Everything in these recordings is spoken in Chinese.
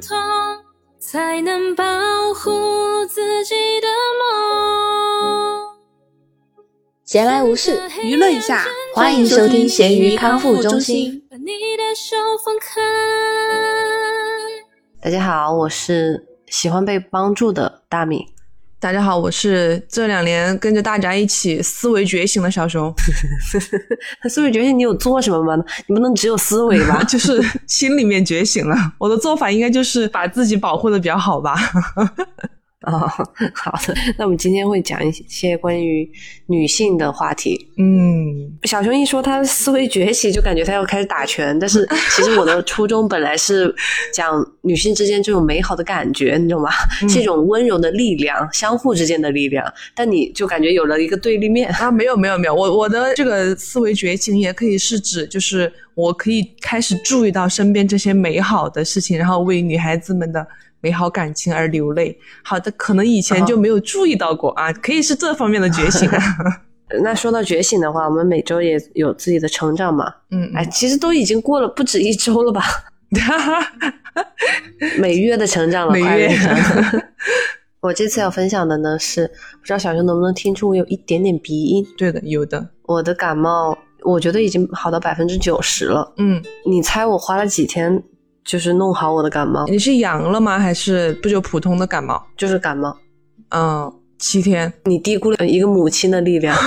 痛，才能保护自己的梦。闲来无事，娱乐一下，欢迎收听咸鱼康复中心。把你的手放开。大家好，我是喜欢被帮助的大米。大家好，我是这两年跟着大家一起思维觉醒的小熊，思维觉醒，你有做什么吗？你不能只有思维吧？就是心里面觉醒了。我的做法应该就是把自己保护的比较好吧。哦，好的。那我们今天会讲一些关于女性的话题。嗯，小熊一说他思维崛起，就感觉他要开始打拳。但是其实我的初衷本来是讲女性之间这种美好的感觉，你懂吗？是一种温柔的力量，相互之间的力量。但你就感觉有了一个对立面。啊，没有没有没有，我我的这个思维觉醒也可以是指，就是我可以开始注意到身边这些美好的事情，然后为女孩子们的美好感情而流泪。好的，可能以前就没有注意到过啊，可以是这方面的觉醒啊。那说到觉醒的话，我们每周也有自己的成长嘛。嗯，哎，其实都已经过了不止一周了吧？每月的成长了，每月 我这次要分享的呢是，不知道小熊能不能听出我有一点点鼻音。对的，有的。我的感冒，我觉得已经好到百分之九十了。嗯，你猜我花了几天，就是弄好我的感冒？你是阳了吗？还是不就普通的感冒？就是感冒。嗯，七天。你低估了一个母亲的力量。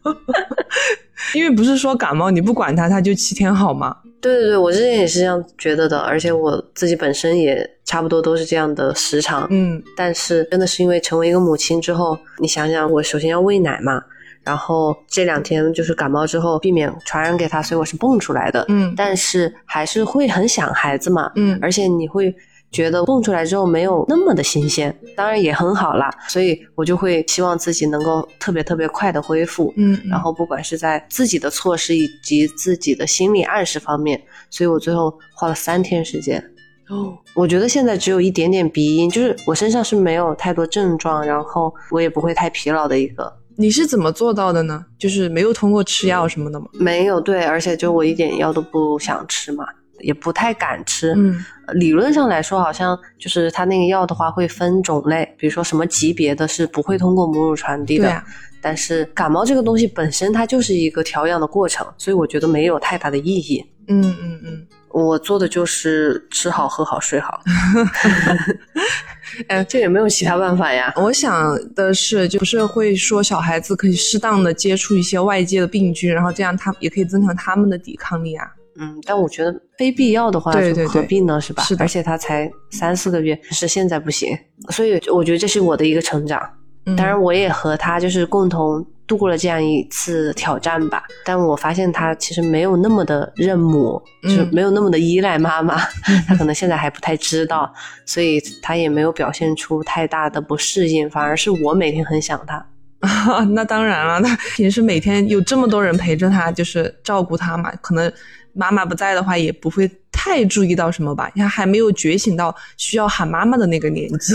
因为不是说感冒你不管它，它就七天好吗？对对对，我之前也是这样觉得的，而且我自己本身也差不多都是这样的时长。嗯但是真的是因为成为一个母亲之后，你想想，我首先要喂奶嘛，然后这两天就是感冒之后，避免传染给他，所以我是蹦出来的。嗯但是还是会很想孩子嘛，嗯而且你会觉得蹦出来之后没有那么的新鲜，当然也很好啦，所以我就会希望自己能够特别特别快的恢复。嗯，然后不管是在自己的措施以及自己的心理暗示方面，所以我最后花了三天时间。哦，我觉得现在只有一点点鼻音，就是我身上是没有太多症状，然后我也不会太疲劳的一个。你是怎么做到的呢？就是没有通过吃药什么的吗？没有对，而且就我一点药都不想吃嘛，也不太敢吃。嗯呃理论上来说，好像就是它那个药的话会分种类，比如说什么级别的是不会通过母乳传递的。对啊但是感冒这个东西本身它就是一个调养的过程，所以我觉得没有太大的意义。嗯嗯嗯。我做的就是吃好、喝好、睡好。哎，这也没有其他办法呀。我想的是，就是会说小孩子可以适当的接触一些外界的病菌，然后这样他也可以增强他们的抵抗力啊。嗯，但我觉得非必要的话，对对对何必呢？是吧？是的而且他才三四个月，是现在不行，所以我觉得这是我的一个成长。嗯当然，我也和他就是共同度过了这样一次挑战吧。但我发现他其实没有那么的认母，嗯就是没有那么的依赖妈妈。他可能现在还不太知道，所以他也没有表现出太大的不适应，反而是我每天很想他。啊，那当然了，他平时每天有这么多人陪着他，就是照顾他嘛，可能妈妈不在的话，也不会太注意到什么吧，你看还没有觉醒到需要喊妈妈的那个年纪，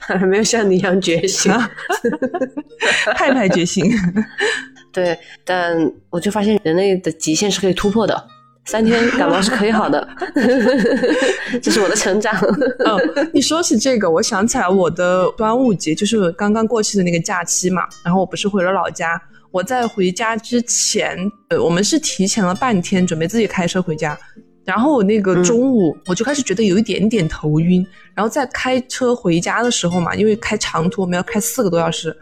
还 没有像你一样觉醒。派派觉醒。对，但我就发现人类的极限是可以突破的，三天感冒是可以好的，这是我的成长。嗯，你说起这个，我想起来我的端午节就是刚刚过去的那个假期嘛，然后我不是回了老家。我在回家之前，呃，我们是提前了半天准备自己开车回家，然后我那个中午我就开始觉得有一点点头晕，然后在开车回家的时候嘛，因为开长途我们要开四个多小时，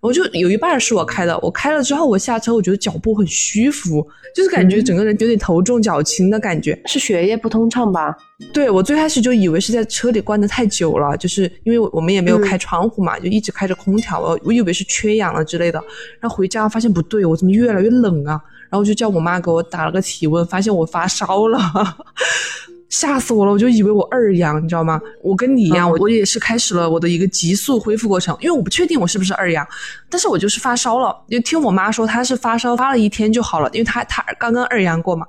我就有一半是我开的，我开了之后我下车，我觉得脚步很虚浮，就是感觉整个人有点头重脚轻的感觉。是血液不通畅吧？对我最开始就以为是在车里关的太久了，就是因为我们也没有开窗户嘛，就一直开着空调，我我以为是缺氧了之类的。然后回家发现不对，我怎么越来越冷啊？然后就叫我妈给我打了个体温，发现我发烧了。吓死我了！我就以为我二阳，你知道吗？我跟你一样，嗯我我也是开始了我的一个急速恢复过程，因为我不确定我是不是二阳，但是我就是发烧了。就听我妈说她是发烧发了一天就好了，因为她她刚刚二阳过嘛。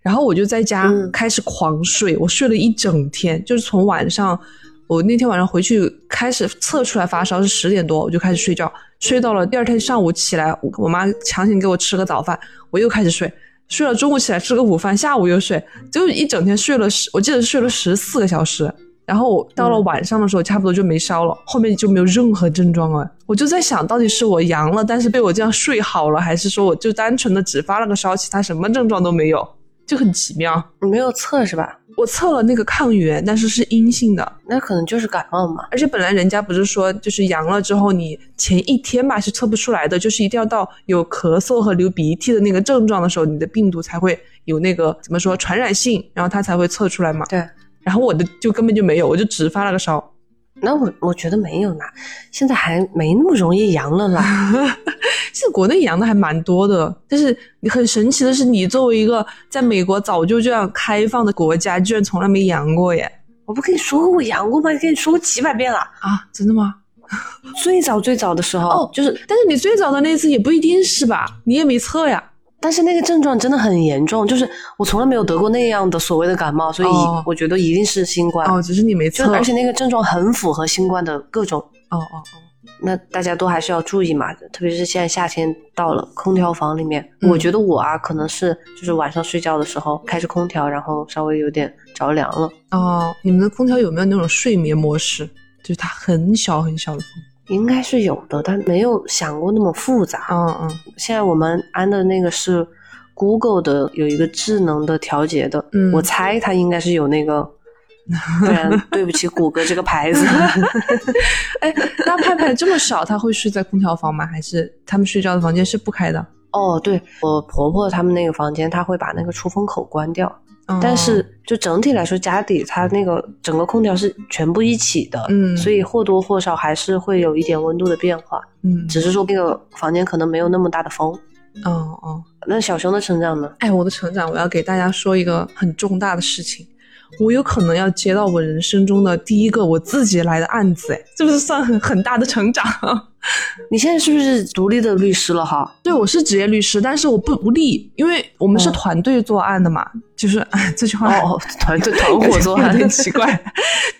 然后我就在家嗯开始狂睡，我睡了一整天，就是从晚上我那天晚上回去开始测出来发烧是十点多，我就开始睡觉，睡到了第二天上午起来，我我妈强行给我吃个早饭，我又开始睡，睡了中午起来吃个午饭，下午又睡，就一整天睡了十，我记得是睡了十四个小时。然后到了晚上的时候，差不多就没烧了，后面就没有任何症状了。我就在想到底是我阳了，但是被我这样睡好了，还是说我就单纯的只发了个烧，其他什么症状都没有，就很奇妙。你没有测是吧？我测了那个抗原，但是是阴性的，那可能就是感冒嘛。而且本来人家不是说，就是阳了之后，你前一天吧是测不出来的，就是一定要到有咳嗽和流鼻涕的那个症状的时候，你的病毒才会有那个怎么说传染性，然后它才会测出来嘛。对。然后我的就根本就没有，我就只发了个烧。那我我觉得没有啦，现在还没那么容易阳了啦。现在国内阳的还蛮多的，但是你很神奇的是，你作为一个在美国早就这样开放的国家，居然从来没阳过耶！我不跟你说过我阳过吗？跟你说过几百遍了啊！真的吗？最早最早的时候哦，就是，但是你最早的那次也不一定是吧？你也没测呀。但是那个症状真的很严重，就是我从来没有得过那样的所谓的感冒，所以我觉得一定是新冠。哦，只是你没测，而且那个症状很符合新冠的各种。哦哦哦，那大家都还是要注意嘛，特别是现在夏天到了，空调房里面，我觉得我啊可能是就是晚上睡觉的时候开着空调，然后稍微有点着凉了。哦，你们的空调有没有那种睡眠模式？就是它很小很小的风。应该是有的，但没有想过那么复杂。嗯嗯，现在我们安的那个是 Google 的，有一个智能的调节的。嗯，我猜它应该是有那个，不然对不起谷歌这个牌子。哎，那派派这么少，他会睡在空调房吗？还是他们睡觉的房间是不开的？哦，对我婆婆他们那个房间，他会把那个出风口关掉。但是，就整体来说，家底它那个整个空调是全部一起的，嗯，所以或多或少还是会有一点温度的变化，嗯，只是说那个房间可能没有那么大的风，哦哦。那小熊的成长呢？哎，我的成长，我要给大家说一个很重大的事情。我有可能要接到我人生中的第一个我自己来的案子，哎，这不是算很很大的成长？你现在是不是独立的律师了哈？对，我是职业律师，但是我不独立，因为我们是团队作案的嘛。就是哎，这句话哦，团队团伙作案 有点奇怪。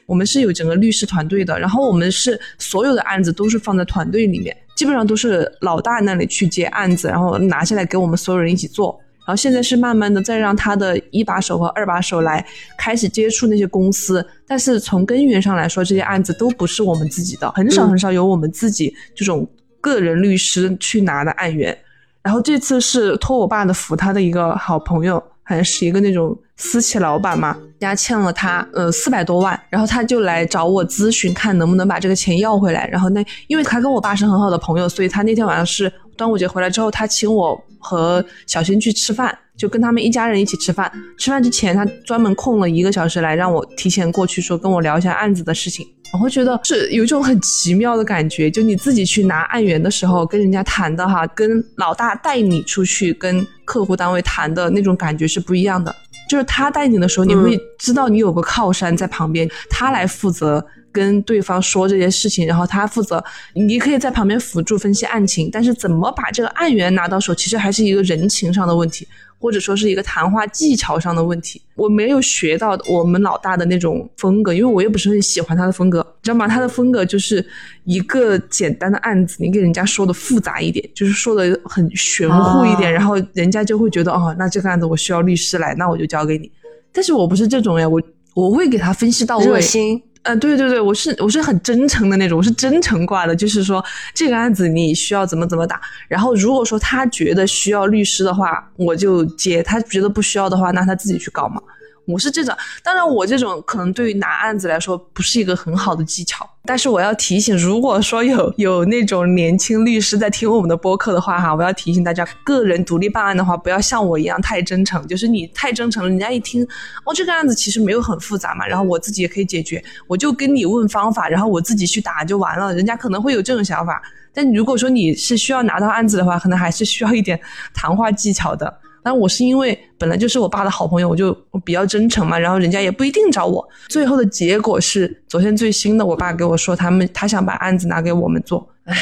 我们是有整个律师团队的，然后我们是所有的案子都是放在团队里面，基本上都是老大那里去接案子，然后拿下来给我们所有人一起做。然后现在是慢慢的再让他的一把手和二把手来开始接触那些公司，但是从根源上来说，这些案子都不是我们自己的，很少很少有我们自己这种个人律师去拿的案源。然后这次是托我爸的福，他的一个好朋友，好像是一个那种私企老板嘛，人家欠了他呃四百多万，然后他就来找我咨询，看能不能把这个钱要回来。然后那因为他跟我爸是很好的朋友，所以他那天晚上是端午节回来之后，他请我。和小新去吃饭，就跟他们一家人一起吃饭。吃饭之前，他专门空了一个小时来让我提前过去，说跟我聊一下案子的事情。我会觉得是有一种很奇妙的感觉，就你自己去拿案源的时候，跟人家谈的哈，跟老大带你出去跟客户单位谈的那种感觉是不一样的。就是他带你的时候，你会知道你有个靠山在旁边，他来负责。跟对方说这些事情，然后他负责，你可以在旁边辅助分析案情，但是怎么把这个案源拿到手，其实还是一个人情上的问题，或者说是一个谈话技巧上的问题。我没有学到我们老大的那种风格，因为我也不是很喜欢他的风格，你知道吗？他的风格就是一个简单的案子，你给人家说的复杂一点，就是说的很玄乎一点，然后人家就会觉得哦，那这个案子我需要律师来，那我就交给你。但是我不是这种呀，我我会给他分析到位。热心。呃，对对对，我是我是很真诚的那种，我是真诚挂的，就是说这个案子你需要怎么怎么打，然后如果说他觉得需要律师的话，我就接；他觉得不需要的话，那他自己去搞嘛。我是这种，当然我这种可能对于拿案子来说不是一个很好的技巧，但是我要提醒，如果说有有那种年轻律师在听我们的播客的话哈，我要提醒大家，个人独立办案的话，不要像我一样太真诚，就是你太真诚了，人家一听哦这个案子其实没有很复杂嘛，然后我自己也可以解决，我就跟你问方法，然后我自己去打就完了，人家可能会有这种想法，但如果说你是需要拿到案子的话，可能还是需要一点谈话技巧的。但我是因为本来就是我爸的好朋友，我就我比较真诚嘛，然后人家也不一定找我。最后的结果是昨天最新的，我爸给我说他们他想把案子拿给我们做，唉，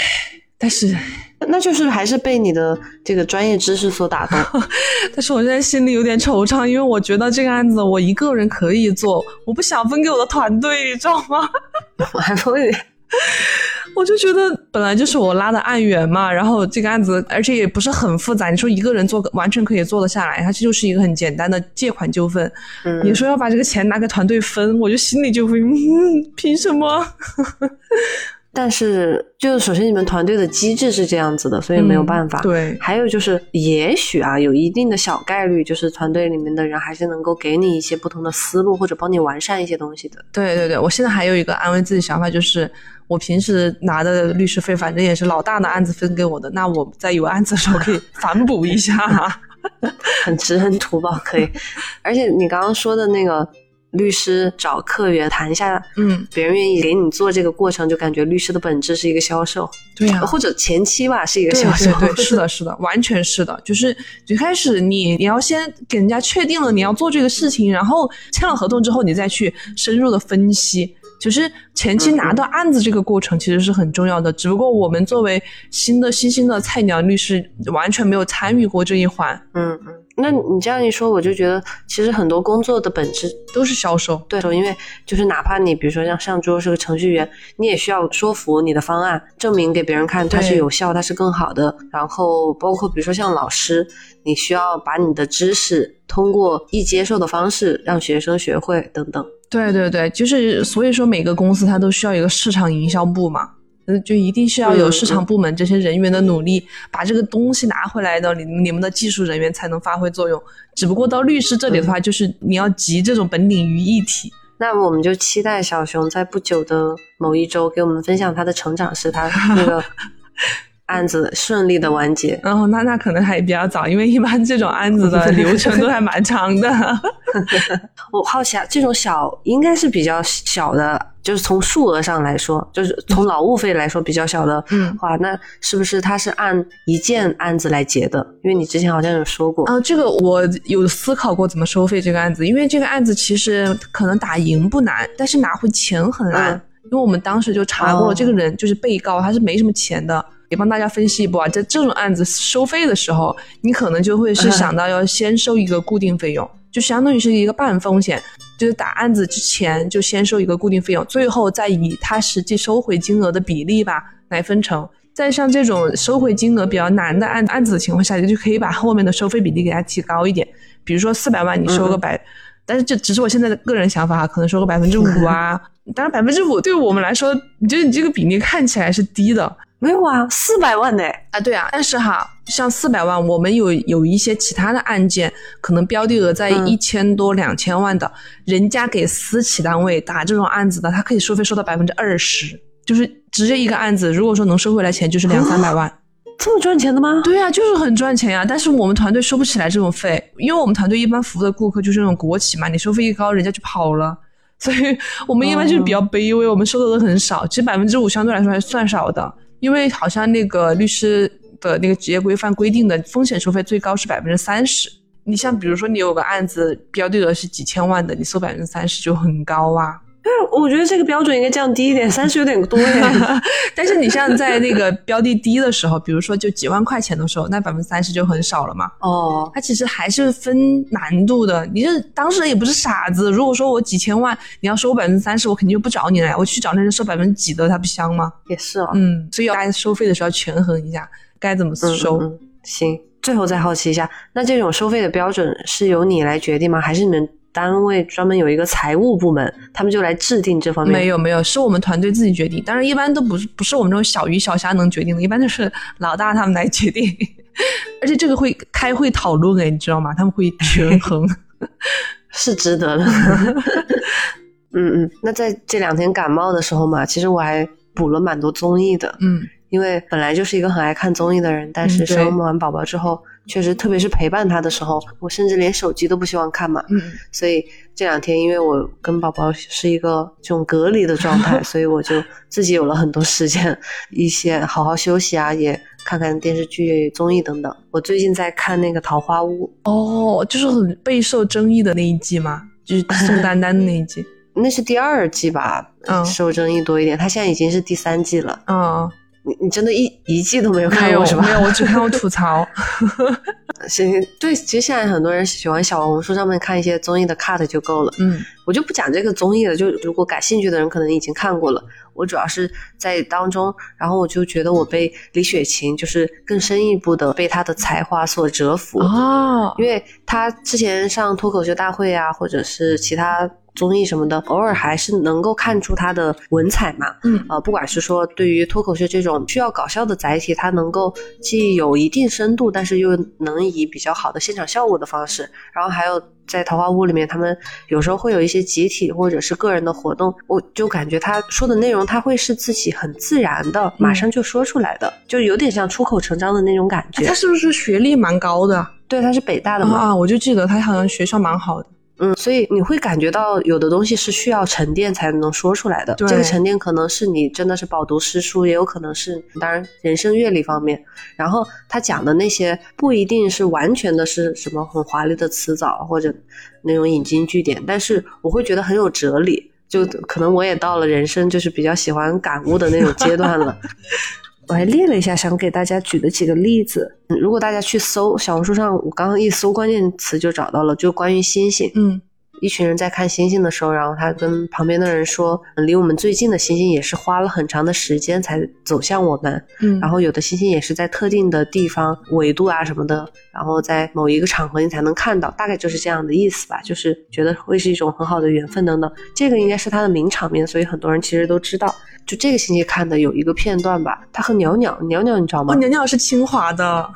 但是那就是还是被你的这个专业知识所打动。但是我现在心里有点惆怅，因为我觉得这个案子我一个人可以做，我不想分给我的团队，你知道吗？我还会。我就觉得本来就是我拉的案源嘛，然后这个案子，而且也不是很复杂，你说一个人做完全可以做得下来，它就是一个很简单的借款纠纷。嗯你说要把这个钱拿给团队分，我就心里就会，嗯，凭什么？但是，就是首先你们团队的机制是这样子的，所以没有办法。嗯对，还有就是，也许啊，有一定的小概率，就是团队里面的人还是能够给你一些不同的思路，或者帮你完善一些东西的。对对对，我现在还有一个安慰自己想法，就是我平时拿的律师费，反正也是老大的案子分给我的，那我在有案子的时候可以反补一下。很知恩图报，可以。而且你刚刚说的那个律师找客源谈一下，嗯，别人愿意给你做这个过程，就感觉律师的本质是一个销售，对呀、或者前期吧是一个销售。对对，是的，是的，完全是的。就是最开始你你要先给人家确定了你要做这个事情，然后签了合同之后，你再去深入的分析。就是前期拿到案子这个过程其实是很重要的，只不过我们作为新的新兴的菜鸟律师，完全没有参与过这一环，嗯嗯，那你这样一说，我就觉得其实很多工作的本质都是销售。对，因为就是哪怕你比如说像上周是个程序员，你也需要说服你的方案，证明给别人看它是有效，它是更好的。然后包括比如说像老师，你需要把你的知识通过易接受的方式让学生学会等等。对对对，就是所以说每个公司它都需要一个市场营销部嘛，嗯，就一定是要有市场部门这些人员的努力，把这个东西拿回来的，你你们的技术人员才能发挥作用。只不过到律师这里的话，就是你要集这种本领于一体。那我们就期待小熊在不久的某一周给我们分享他的成长史，他那个案子顺利的完结。然后那那可能还比较早，因为一般这种案子的流程都还蛮长的。我好奇啊，这种小应该是比较小的，就是从数额上来说，就是从劳务费来说比较小的嗯话，那是不是它是按一件案子来结的？因为你之前好像有说过，啊，这个我有思考过怎么收费这个案子，因为这个案子其实可能打赢不难，但是拿回钱很难。嗯因为我们当时就查过哦了，这个人就是被告，他是没什么钱的。也帮大家分析一波啊，在这种案子收费的时候，你可能就会是想到要先收一个固定费用，就相当于是一个半风险，就是打案子之前就先收一个固定费用，最后再以他实际收回金额的比例吧来分成。在像这种收回金额比较难的案案子的情况下，你就可以把后面的收费比例给它提高一点，比如说四百万你收个百，但是这只是我现在的个人想法哈，可能收个百分之五啊。当然百分之五对我们来说，你觉得你这个比例看起来是低的，没有啊，四百万呢？啊，对啊，但是哈，像四百万，我们有有一些其他的案件，可能标的额在嗯一千多、两千万的，人家给私企单位打这种案子的，他可以收费收到百分之二十，就是直接一个案子，如果说能收回来钱，就是两三百万。这么赚钱的吗？对啊，就是很赚钱呀、但是我们团队收不起来这种费，因为我们团队一般服务的顾客就是那种国企嘛，你收费一高，人家就跑了。所以我们一般就是比较卑微，我们收的都很少，其实百分之五相对来说还算少的，因为好像那个律师的那个职业规范规定的风险收费最高是百分之三十。你像比如说你有个案子标的额是几千万的，你收百分之三十就很高啊。我觉得这个标准应该降低一点，三十有点多耶。但是你像在那个标的低的时候，比如说就几万块钱的时候，那百分之三十就很少了嘛。哦，它其实还是分难度的。你这当事人也不是傻子，如果说我几千万，你要收我百分之三十，我肯定就不找你了呀。我去找那人收百分之几的，他不香吗？也是哦。嗯，所以大家收费的时候要权衡一下该怎么嗯收。嗯嗯行，最后再好奇一下，那这种收费的标准是由你来决定吗？还是你们单位专门有一个财务部门，他们就来制定这方面？没有没有，是我们团队自己决定。当然，一般都不是不是我们这种小鱼小虾能决定的，一般都是老大他们来决定。而且这个会开会讨论哎，你知道吗？他们会权衡。是值得的。嗯嗯，那在这两天感冒的时候嘛，其实我还补了蛮多综艺的，嗯因为本来就是一个很爱看综艺的人，但是生完宝宝之后，确实特别是陪伴他的时候，我甚至连手机都不希望看嘛。嗯，所以这两天，因为我跟宝宝是一个这种隔离的状态，所以我就自己有了很多时间，一些好好休息啊，也看看电视剧、综艺等等。我最近在看那个《桃花坞》，哦，就是很备受争议的那一季吗，就是宋丹丹的那一季。那是第二季吧，嗯受争议多一点。他现在已经是第三季了。嗯，你你真的一一季都没有看过是吧？没有，我只看过吐槽。行，对，其实现在很多人喜欢小红书上面看一些综艺的 cut 就够了。嗯我就不讲这个综艺了，就如果感兴趣的人可能已经看过了。我主要是在当中，然后我就觉得我被李雪琴就是更深一步的被她的才华所折服哦，因为她之前上脱口秀大会啊，或者是其他。综艺什么的，偶尔还是能够看出他的文采嘛。嗯，呃，不管是说对于脱口秀这种需要搞笑的载体，他能够既有一定深度，但是又能以比较好的现场效果的方式。然后还有在桃花坞里面，他们有时候会有一些集体或者是个人的活动，我就感觉他说的内容，他会是自己很自然的，马上就说出来的，就有点像出口成章的那种感觉。他是不是学历蛮高的？对，他是北大的嘛。啊，我就记得他好像学校蛮好的。嗯，所以你会感觉到有的东西是需要沉淀才能说出来的。这个沉淀可能是你真的是饱读诗书，也有可能是当然人生阅历方面。然后他讲的那些不一定是完全的是什么很华丽的词藻或者那种引经据典，但是我会觉得很有哲理。就可能我也到了人生就是比较喜欢感悟的那种阶段了。我还列了一下，想给大家举的几个例子。如果大家去搜小红书上，我刚刚一搜关键词就找到了，就关于星星。嗯，一群人在看星星的时候，然后他跟旁边的人说，离我们最近的星星也是花了很长的时间才走向我们。嗯，然后有的星星也是在特定的地方纬度啊什么的，然后在某一个场合你才能看到，大概就是这样的意思吧。就是觉得会是一种很好的缘分等等。这个应该是他的名场面，所以很多人其实都知道。就这个星期看的有一个片段吧，他和袅袅，袅袅你知道吗？鸟鸟是清华的，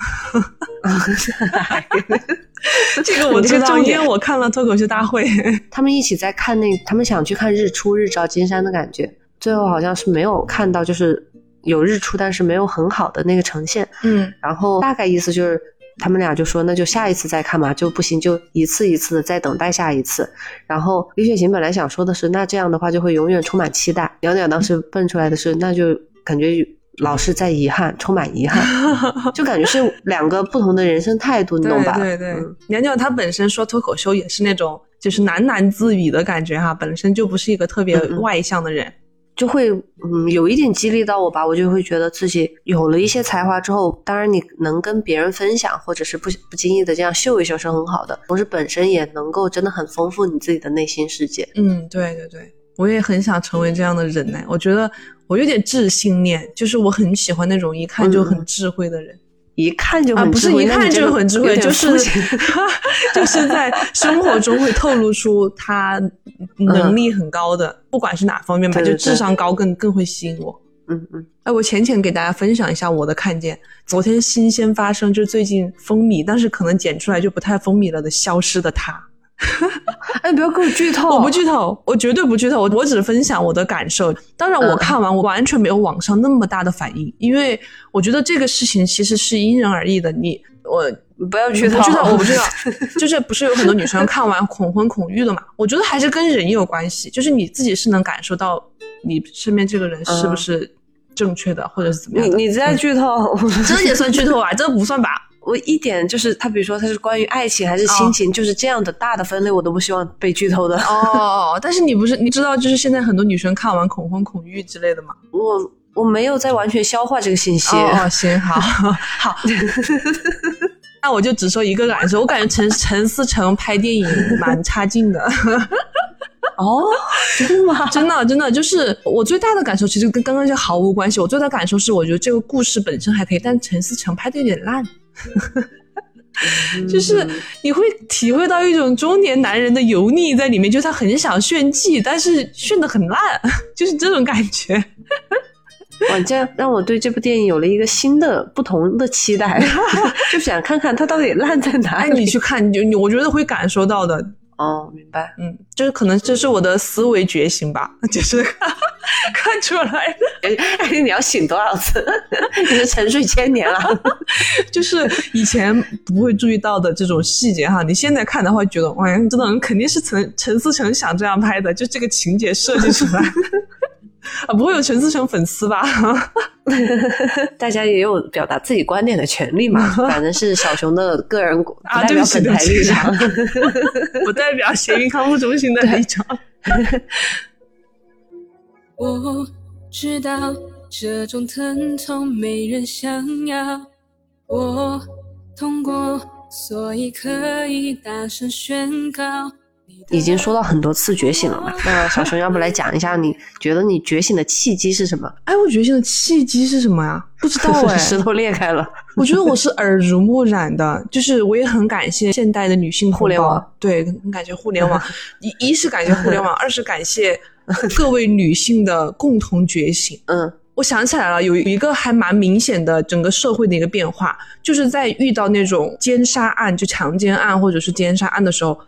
这个我知道，因为我看了脱口秀大会，他们一起在看那，他们想去看日出，日照金山的感觉，最后好像是没有看到，就是有日出，但是没有很好的那个呈现。嗯，然后大概意思就是。他们俩就说：“那就下一次再看嘛，就不行就一次一次的再等待下一次。”然后李雪琴本来想说的是：“那这样的话就会永远充满期待。”鸟鸟当时蹦出来的是：“那就感觉老是在遗憾，充满遗憾，就感觉是两个不同的人生态度，你懂吧？”对对，鸟鸟她本身说脱口秀也是那种就是喃喃自语的感觉哈，本身就不是一个特别外向的人。就会嗯有一点激励到我吧，我就会觉得自己有了一些才华之后，当然你能跟别人分享，或者是不不经意的这样秀一秀是很好的，同时本身也能够真的很丰富你自己的内心世界。嗯，对对对，我也很想成为这样的人呢。我觉得我有点智性恋，就是我很喜欢那种一看就很智慧的人。一看就很不是一看就很智慧，就是 就是在生活中会透露出他能力很高的，不管是哪方面吧，就智商高更更会吸引我。嗯嗯，哎，我浅浅给大家分享一下我的看见。昨天新鲜发生，就是最近风靡，但是可能剪出来就不太风靡了的《消失的他》。哎，你不要给我剧透！我不剧透，我绝对不剧透。我我只分享我的感受。当然，我看完我完全没有网上那么大的反应，因为我觉得这个事情其实是因人而异的。你我不要剧透，不剧透，我不知道。就是不是有很多女生看完恐婚恐育的嘛？我觉得还是跟人有关系，就是你自己是能感受到你身边这个人是不是正确的，或者是怎么样的。你你在剧透，这也算剧透啊？这不算吧？我一点就是，他比如说他是关于爱情还是亲情，就是这样的大的分类，我都不希望被剧透的。哦，但是你不是你知道，就是现在很多女生看完恐婚恐育之类的吗？我我没有在完全消化这个信息。哦，行，好，好。那我就只说一个感受，我感觉陈陈思诚拍电影蛮差劲的。哦，真的吗？真的真的，就是我最大的感受，其实跟刚刚就毫无关系。我最大的感受是，我觉得这个故事本身还可以，但陈思诚拍的有点烂。就是你会体会到一种中年男人的油腻在里面，就是他很想炫技，但是炫的很烂，就是这种感觉。哇，这样让我对这部电影有了一个新的、不同的期待，就想看看他到底烂在哪里。你去看，就你我觉得会感受到的。哦，明白，嗯，就是可能这是我的思维觉醒吧，就是 看出来，哎，你要醒多少次？你是沉睡千年了，就是以前不会注意到的这种细节哈，你现在看的话，觉得哇，真的肯定是陈陈思诚想这样拍的，就这个情节设计出来。啊，不会有陈思诚粉丝吧？大家也有表达自己观点的权利嘛。反正是小熊的个人，不代表本台立场，不代表咸鱼康复中心的立场。我知道这种疼痛没人想要，我痛过，所以可以大声宣告。已经说到很多次觉醒了嘛，那小熊要不来讲一下，你觉得你觉醒的契机是什么？哎，我觉醒的契机是什么呀？不知道 哎，石头裂开了。我觉得 我是耳濡目染的，就是我也很感谢现代的女性互联网，对，很感谢互联网。一一是感谢互联网，二是感谢 各位女性的共同觉醒。嗯，我想起来了，有一个还蛮明显的整个社会的一个变化，就是在遇到那种奸杀案，就强奸案或者是奸杀案的时候。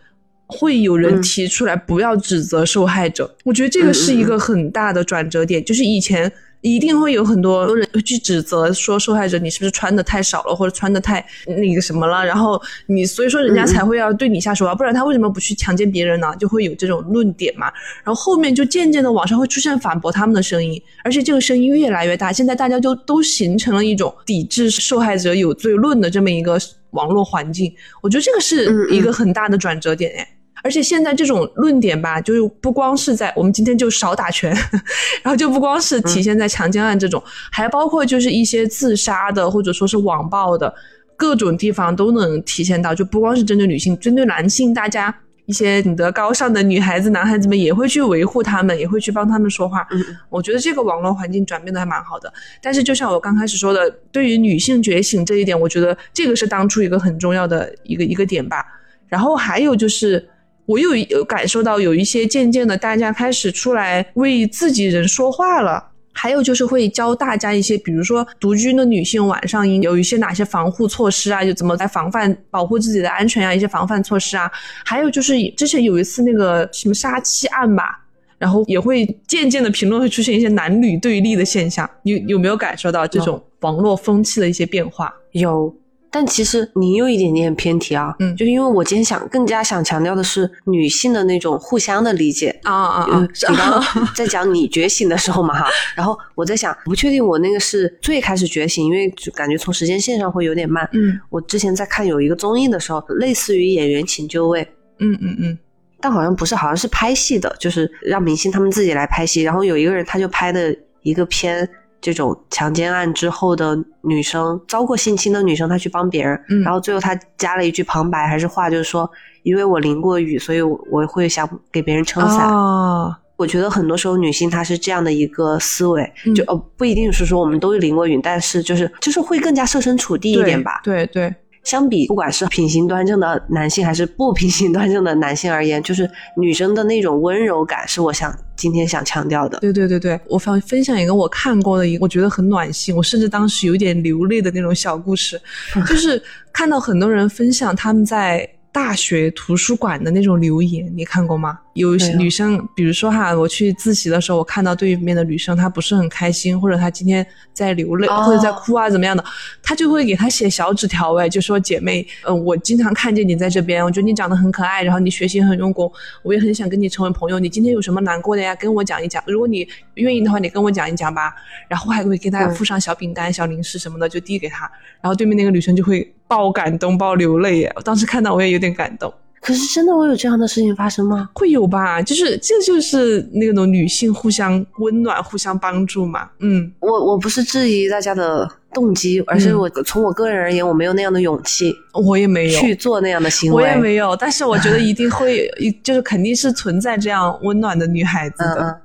会有人提出来不要指责受害者，我觉得这个是一个很大的转折点。就是以前一定会有很多人去指责说受害者你是不是穿的太少了，或者穿的太那个什么了，然后你所以说人家才会要对你下手啊，不然他为什么不去强奸别人呢？就会有这种论点嘛。然后后面就渐渐的网上会出现反驳他们的声音，而且这个声音越来越大，现在大家就都形成了一种抵制受害者有罪论的这么一个网络环境。我觉得这个是一个很大的转折点哎。而且现在这种论点吧，就是不光是在我们今天就少打拳，然后就不光是体现在强奸案这种，还包括就是一些自杀的或者说是网暴的各种地方都能体现到，就不光是针对女性，针对男性，大家一些品德高尚的女孩子、男孩子们也会去维护他们，也会去帮他们说话。嗯，我觉得这个网络环境转变的还蛮好的。但是就像我刚开始说的，对于女性觉醒这一点，我觉得这个是当初一个很重要的一个一个点吧。然后还有就是。我又有感受到有一些渐渐的，大家开始出来为自己人说话了。还有就是会教大家一些，比如说独居的女性晚上应有一些哪些防护措施啊，就怎么来防范保护自己的安全啊，一些防范措施啊。还有就是之前有一次那个什么杀妻案吧，然后也会渐渐的评论会出现一些男女对立的现象。你有没有感受到这种网络风气的一些变化？有。但其实你有一点点偏题啊，嗯，就是因为我今天想更加想强调的是女性的那种互相的理解啊啊啊！你刚刚在讲你觉醒的时候嘛哈，然后我在想，不确定我那个是最开始觉醒，因为就感觉从时间线上会有点慢。嗯，我之前在看有一个综艺的时候，类似于演员请就位，嗯嗯嗯，但好像不是，好像是拍戏的，就是让明星他们自己来拍戏，然后有一个人他就拍的一个片。这种强奸案之后的女生，遭过性侵的女生，她去帮别人，然后最后她加了一句旁白还是话，就是说，因为我淋过雨，所以我会想给别人撑伞。哦我觉得很多时候女性她是这样的一个思维，就呃不一定是说我们都淋过雨，但是就是就是会更加设身处地一点吧。对对。相比不管是品行端正的男性还是不品行端正的男性而言，就是女生的那种温柔感是我想今天想强调的。对对对对，我分分享一个我看过的一我觉得很暖心，我甚至当时有点流泪的那种小故事，就是看到很多人分享他们在。大学图书馆的那种留言，你看过吗？有女生，比如说哈，我去自习的时候，我看到对面的女生她不是很开心，或者她今天在流泪或者在哭啊，怎么样的，她就会给她写小纸条，哎，就说姐妹，嗯，我经常看见你在这边，我觉得你长得很可爱，然后你学习很用功，我也很想跟你成为朋友。你今天有什么难过的呀？跟我讲一讲。如果你愿意的话，你跟我讲一讲吧。然后还会给她附上小饼干、小零食什么的，就递给她。然后对面那个女生就会。爆感动，爆流泪耶！我当时看到我也有点感动。可是真的会有这样的事情发生吗？会有吧，就是这就是那种女性互相温暖、互相帮助嘛。嗯，我我不是质疑大家的动机，而是我从我个人而言，我没有那样的勇气，我也没有去做那样的行为，我也没有。但是我觉得一定会，就是肯定是存在这样温暖的女孩子的。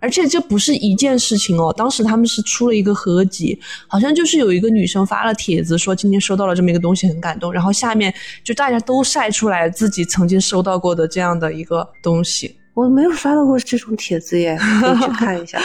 而且这不是一件事情哦，当时他们是出了一个合集，好像就是有一个女生发了帖子说今天收到了这么一个东西很感动，然后下面就大家都晒出来自己曾经收到过的这样的一个东西。我没有刷到过这种帖子耶，可以去看一下。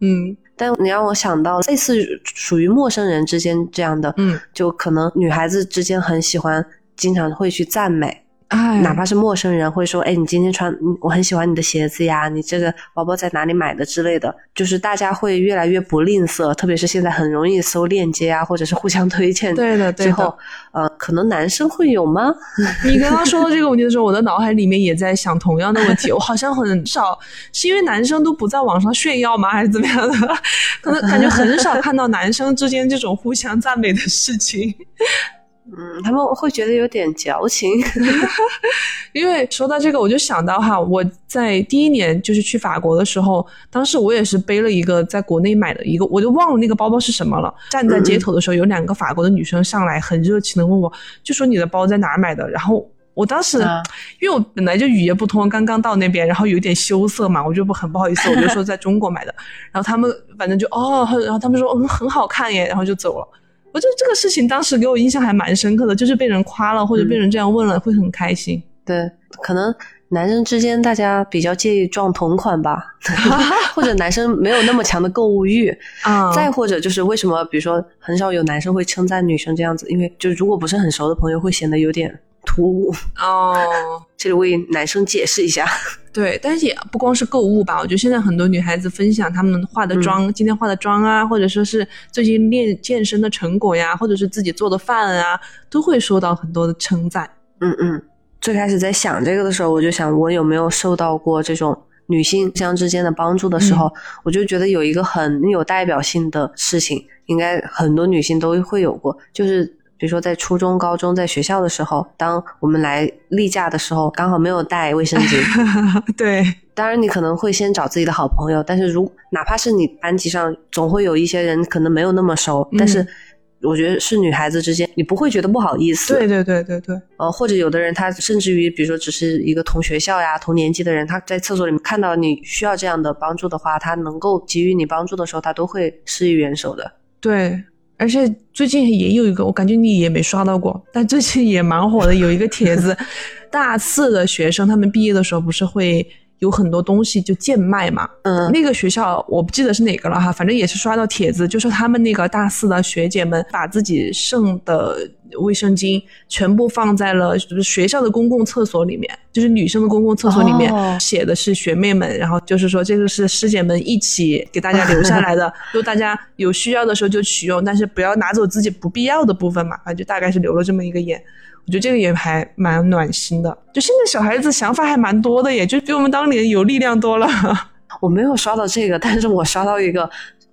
嗯，但你让我想到类似属于陌生人之间这样的，嗯，就可能女孩子之间很喜欢，经常会去赞美。哎，哪怕是陌生人会说：“哎，你今天穿，我很喜欢你的鞋子呀，你这个包包在哪里买的之类的。”就是大家会越来越不吝啬，特别是现在很容易搜链接啊，或者是互相推荐。对的，之后，呃，可能男生会有吗？你刚刚说到这个问题的时候，我的脑海里面也在想同样的问题。我好像很少，是因为男生都不在网上炫耀吗，还是怎么样的？可能感觉很少看到男生之间这种互相赞美的事情。嗯，他们会觉得有点矫情，因为说到这个，我就想到哈，我在第一年就是去法国的时候，当时我也是背了一个在国内买的一个，我就忘了那个包包是什么了。站在街头的时候，有两个法国的女生上来，很热情的问我，就说你的包在哪儿买的？然后。我当时、啊因为我本来就语言不通，刚刚到那边，然后有一点羞涩嘛，我就不很不好意思，我就说在中国买的。然后他们反正就哦，然后他们说嗯很好看耶，然后就走了。我觉得这个事情当时给我印象还蛮深刻的，就是被人夸了或者被人这样问了，会很开心。对，可能男生之间大家比较介意撞同款吧，或者男生没有那么强的购物欲，啊再或者就是为什么，比如说很少有男生会称赞女生这样子，因为就如果不是很熟的朋友，会显得有点突兀。哦，这里为男生解释一下，对，但是也不光是购物吧，我觉得现在很多女孩子分享她们化的妆，今天化的妆啊，或者说是最近练健身的成果呀，或者是自己做的饭啊，都会收到很多的称赞。嗯嗯。最开始在想这个的时候，我就想我有没有受到过这种女性互相之间的帮助的时候，我就觉得有一个很有代表性的事情，应该很多女性都会有过，就是比如说在初中、高中在学校的时候，当我们来例假的时候，刚好没有带卫生巾。对，当然，你可能会先找自己的好朋友，但是如哪怕是你班级上总会有一些人可能没有那么熟，嗯但是我觉得是女孩子之间，你不会觉得不好意思。对对对对对，呃，或者有的人他甚至于，比如说只是一个同学校呀、同年级的人，他在厕所里面看到你需要这样的帮助的话，他能够给予你帮助的时候，他都会施以援手的。对，而且最近也有一个，我感觉你也没刷到过，但最近也蛮火的，有一个帖子，大四的学生他们毕业的时候不是会有很多东西就贱卖嘛？嗯那个学校我不记得是哪个了哈，反正也是刷到帖子，就说他们那个大四的学姐们把自己剩的卫生巾全部放在了就是学校的公共厕所里面，就是女生的公共厕所里面，哦写的是学妹们，然后就是说这个是师姐们一起给大家留下来的，就大家有需要的时候就取用，但是不要拿走自己不必要的部分嘛，反正就大概是留了这么一个言。我觉得这个也还蛮暖心的，就现在小孩子想法还蛮多的耶，就比我们当年有力量多了。我没有刷到这个，但是我刷到一个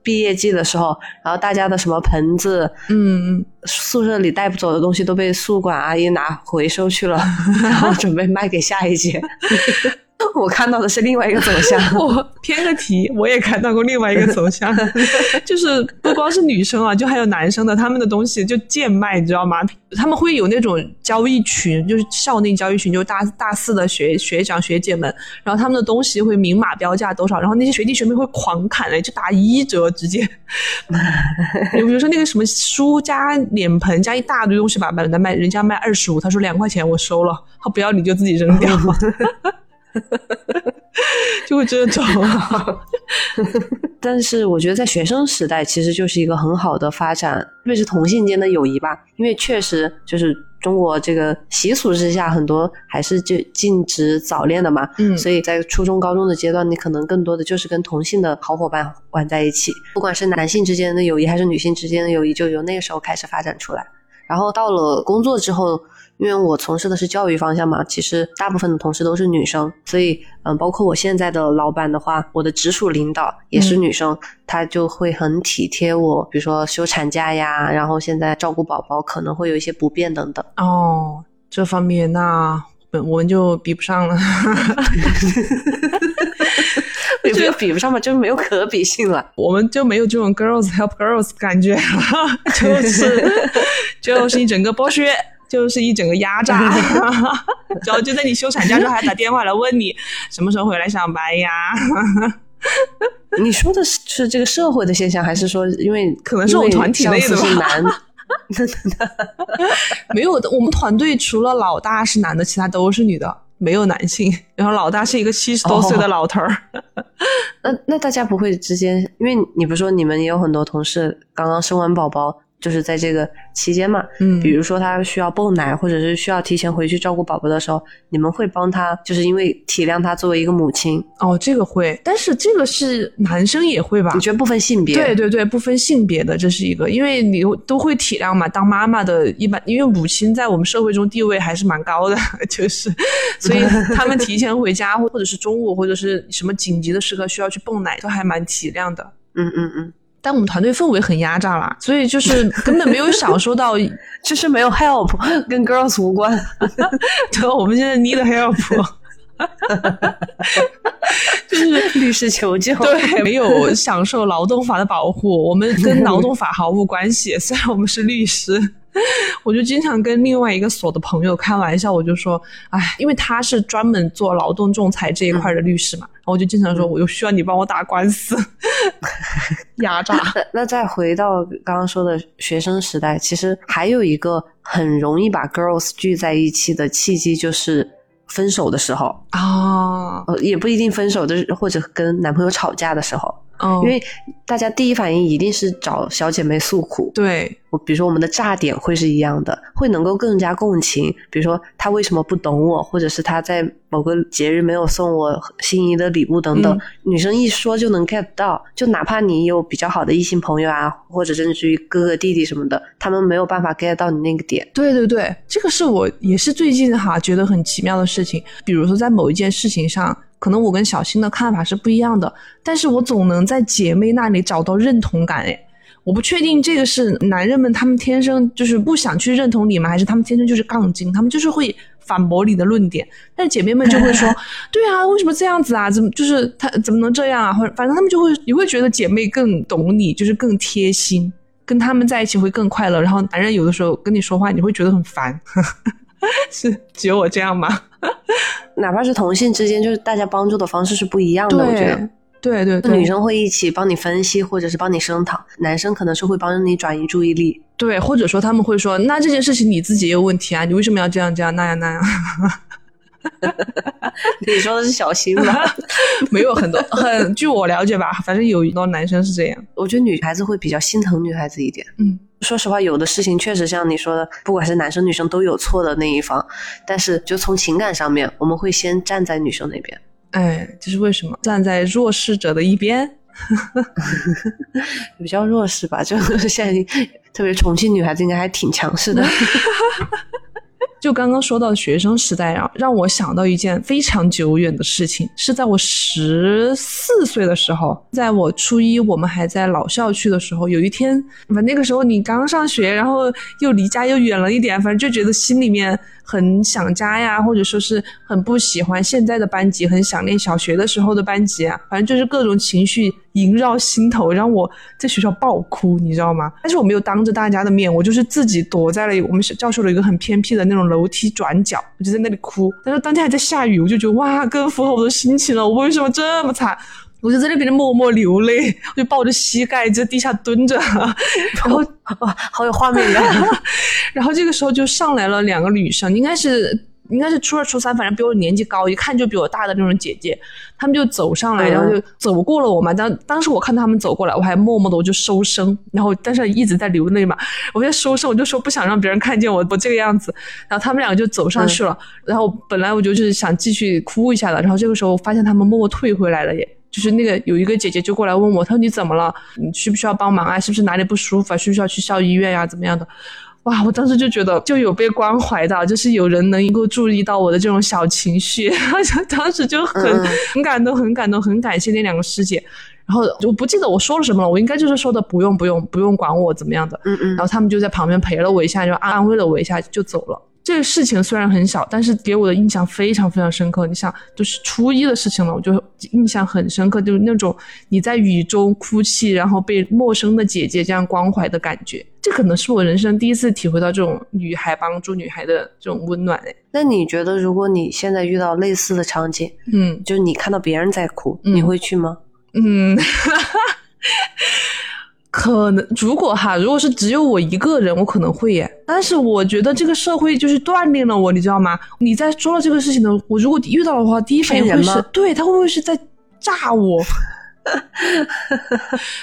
毕业季的时候，然后大家的什么盆子，嗯，宿舍里带不走的东西都被宿管阿姨拿回收去了，然后准备卖给下一届。我看到的是另外一个走向。我偏个题，我也看到过另外一个走向，就是不光是女生啊，就还有男生的，他们的东西就贱卖，你知道吗？他们会有那种交易群，就是校内交易群，就是大大四的学学长学姐们，然后他们的东西会明码标价多少，然后那些学弟学妹会狂砍嘞，就打一折直接。比如说那个什么书加脸盆加一大堆东西吧，把人家卖人家卖二十五，他说两块钱我收了，他不要你就自己扔掉。就会这种，但是我觉得在学生时代其实就是一个很好的发展，特别是同性间的友谊吧，因为确实就是中国这个习俗之下，很多还是就禁止早恋的嘛，嗯。所以在初中、高中的阶段，你可能更多的就是跟同性的好伙伴玩在一起，不管是男性之间的友谊还是女性之间的友谊，就由那个时候开始发展出来。然后到了工作之后，因为我从事的是教育方向嘛，其实大部分的同事都是女生，所以嗯，包括我现在的老板的话，我的直属领导也是女生，她就会很体贴我，比如说休产假呀，然后现在照顾宝宝可能会有一些不便等等。哦，这方面那我们就比不上了。也没有比不上嘛，就是没有可比性了。我们就没有这种 girls help girls 感觉了，就是 就是一整个剥削，就是一整个压榨，然后就在你休产假之后还打电话来问你什么时候回来上班呀？你说的是是这个社会的现象，还是说因为可能是我们团体内的吧因为上司是男？没有的，我们团队除了老大是男的，其他都是女的，没有男性。然后老大是一个七十多岁的老头儿。那那大家不会之间，因为你不说你们也有很多同事刚刚生完宝宝，就是在这个期间嘛，嗯比如说他需要泵奶，或者是需要提前回去照顾宝宝的时候，你们会帮他，就是因为体谅他作为一个母亲，哦，这个会，但是这个是男生也会吧你？觉得不分性别？对对对，不分性别的，这是一个，因为你都会体谅嘛。当妈妈的，一般因为母亲在我们社会中地位还是蛮高的，就是，所以他们提前回家，或者是中午，或者是什么紧急的时刻需要去泵奶，都还蛮体谅的。嗯嗯嗯，但我们团队氛围很压榨啦，所以就是根本没有享受到，就是没有 help，跟 girls 无关。对，我们现在 need help，就是律师求救。对，没有享受劳动法的保护，我们跟劳动法毫无关系。虽然我们是律师，我就经常跟另外一个所的朋友开玩笑，我就说，哎，因为他是专门做劳动仲裁这一块的律师嘛，然后我就经常说，我又需要你帮我打官司，压榨。那那再回到刚刚说的学生时代，其实还有一个很容易把 girls 聚在一起的契机，就是分手的时候啊，呃，也不一定分手，就是或者跟男朋友吵架的时候。嗯，因为大家第一反应一定是找小姐妹诉苦，对，我比如说我们的炸点会是一样的，会能够更加共情。比如说他为什么不懂我，或者是他在某个节日没有送我心仪的礼物等等，女生一说就能 get 到。就哪怕你有比较好的异性朋友啊，或者甚至于哥哥弟弟什么的，他们没有办法 get 到你那个点。对对对，这个是我也是最近哈觉得很奇妙的事情。比如说在某一件事情上。可能我跟小新的看法是不一样的，但是我总能在姐妹那里找到认同感。哎，我不确定这个是男人们他们天生就是不想去认同你吗？还是他们天生就是杠精，他们就是会反驳你的论点。但是姐妹们就会说，对啊，为什么这样子啊？怎么就是他怎么能这样啊？或者反正他们就会你会觉得姐妹更懂你，就是更贴心，跟他们在一起会更快乐。然后男人有的时候跟你说话，你会觉得很烦。是只有我这样吗？哪怕是同性之间，就是大家帮助的方式是不一样的。我觉得，对对对，女生会一起帮你分析，或者是帮你声讨；男生可能是会帮你转移注意力。对，或者说他们会说：“那这件事情你自己也有问题啊，你为什么要这样这样那样那样？” 你说的是小新吧？没有很多，很据我了解吧，反正有一多男生是这样。我觉得女孩子会比较心疼女孩子一点。嗯。说实话，有的事情确实像你说的，不管是男生女生都有错的那一方。但是，就从情感上面，我们会先站在女生那边。哎，这是为什么？站在弱势者的一边，比较弱势吧？就是 现在，特别重庆女孩子应该还挺强势的。就刚刚说到学生时代啊，让我想到一件非常久远的事情，是在我十四岁的时候，在我初一，我们还在老校区的时候，有一天，反正那个时候你刚上学，然后又离家又远了一点，反正就觉得心里面。很想家呀，或者说是很不喜欢现在的班级，很想念小学的时候的班级啊，反正就是各种情绪萦绕心头，让我在学校爆哭，你知道吗？但是我没有当着大家的面，我就是自己躲在了我们教授的一个很偏僻的那种楼梯转角，我就在那里哭。但是当天还在下雨，我就觉得哇，更符合我的心情了。我为什么这么惨？我就在那边默默流泪，我就抱着膝盖在地下蹲着，然后哇，好有画面感。然后这个时候就上来了两个女生，应该是应该是初二初三，反正比我年纪高，一看就比我大的那种姐姐。她们就走上来，然后就走过了我嘛。当当时我看她们走过来，我还默默的我就收声，然后但是一直在流泪嘛。我在收声，我就说不想让别人看见我我这个样子。然后他们两个就走上去了。然后本来我就是想继续哭一下的，然后这个时候发现他们默默退回来了耶。就是那个有一个姐姐就过来问我，她说你怎么了？你需不需要帮忙啊？是不是哪里不舒服啊？需不需要去校医院呀？怎么样的？哇！我当时就觉得就有被关怀到，就是有人能够注意到我的这种小情绪，就当时就很很感动，很感动，很感谢那两个师姐。然后我不记得我说了什么了，我应该就是说的不用不用不用管我怎么样的。嗯嗯。然后他们就在旁边陪了我一下，就安慰了我一下，就走了。这个事情虽然很小，但是给我的印象非常非常深刻。你想，就是初一的事情了，我就印象很深刻，就是那种你在雨中哭泣，然后被陌生的姐姐这样关怀的感觉。这可能是我人生第一次体会到这种女孩帮助女孩的这种温暖。哎，那你觉得，如果你现在遇到类似的场景，嗯，就是你看到别人在哭，你会去吗？嗯。可能如果哈，如果是只有我一个人，我可能会耶。但是我觉得这个社会就是锻炼了我，你知道吗？你在说了这个事情的，我如果遇到的话，第一反应会是对他会不会是在炸我？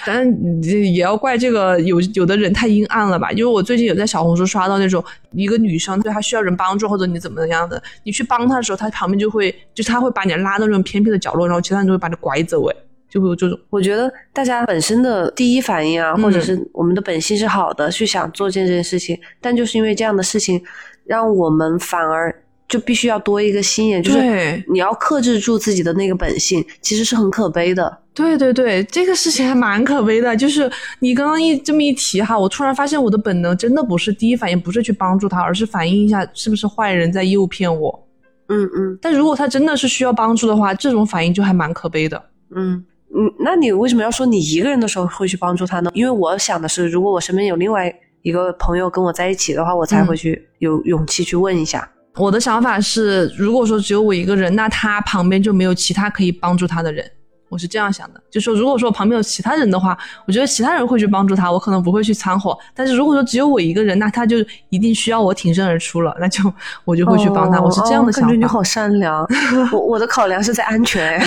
当然也要怪这个有有的人太阴暗了吧？因为我最近有在小红书刷到那种一个女生，对她需要人帮助或者你怎么样的，你去帮她的时候，她旁边就会就她会把你拉到那种偏僻的角落，然后其他人就会把你拐走哎。就会有这种，我觉得大家本身的第一反应啊，或者是我们的本性是好的，去想做这件事情，但就是因为这样的事情，让我们反而就必须要多一个心眼，就是你要克制住自己的那个本性，其实是很可悲的。对对对，这个事情还蛮可悲的。就是你刚刚一这么一提哈，我突然发现我的本能真的不是第一反应，不是去帮助他，而是反映一下是不是坏人在诱骗我。嗯嗯。但如果他真的是需要帮助的话，这种反应就还蛮可悲的。嗯。嗯，那你为什么要说你一个人的时候会去帮助他呢？因为我想的是，如果我身边有另外一个朋友跟我在一起的话，我才会去有勇气去问一下。我的想法是，如果说只有我一个人，那他旁边就没有其他可以帮助他的人。我是这样想的，就说如果说旁边有其他人的话，我觉得其他人会去帮助他，我可能不会去掺和。但是如果说只有我一个人，那他就一定需要我挺身而出了，那就我就会去帮他。我是这样的想法。感觉你好善良。我我的考量是在安全，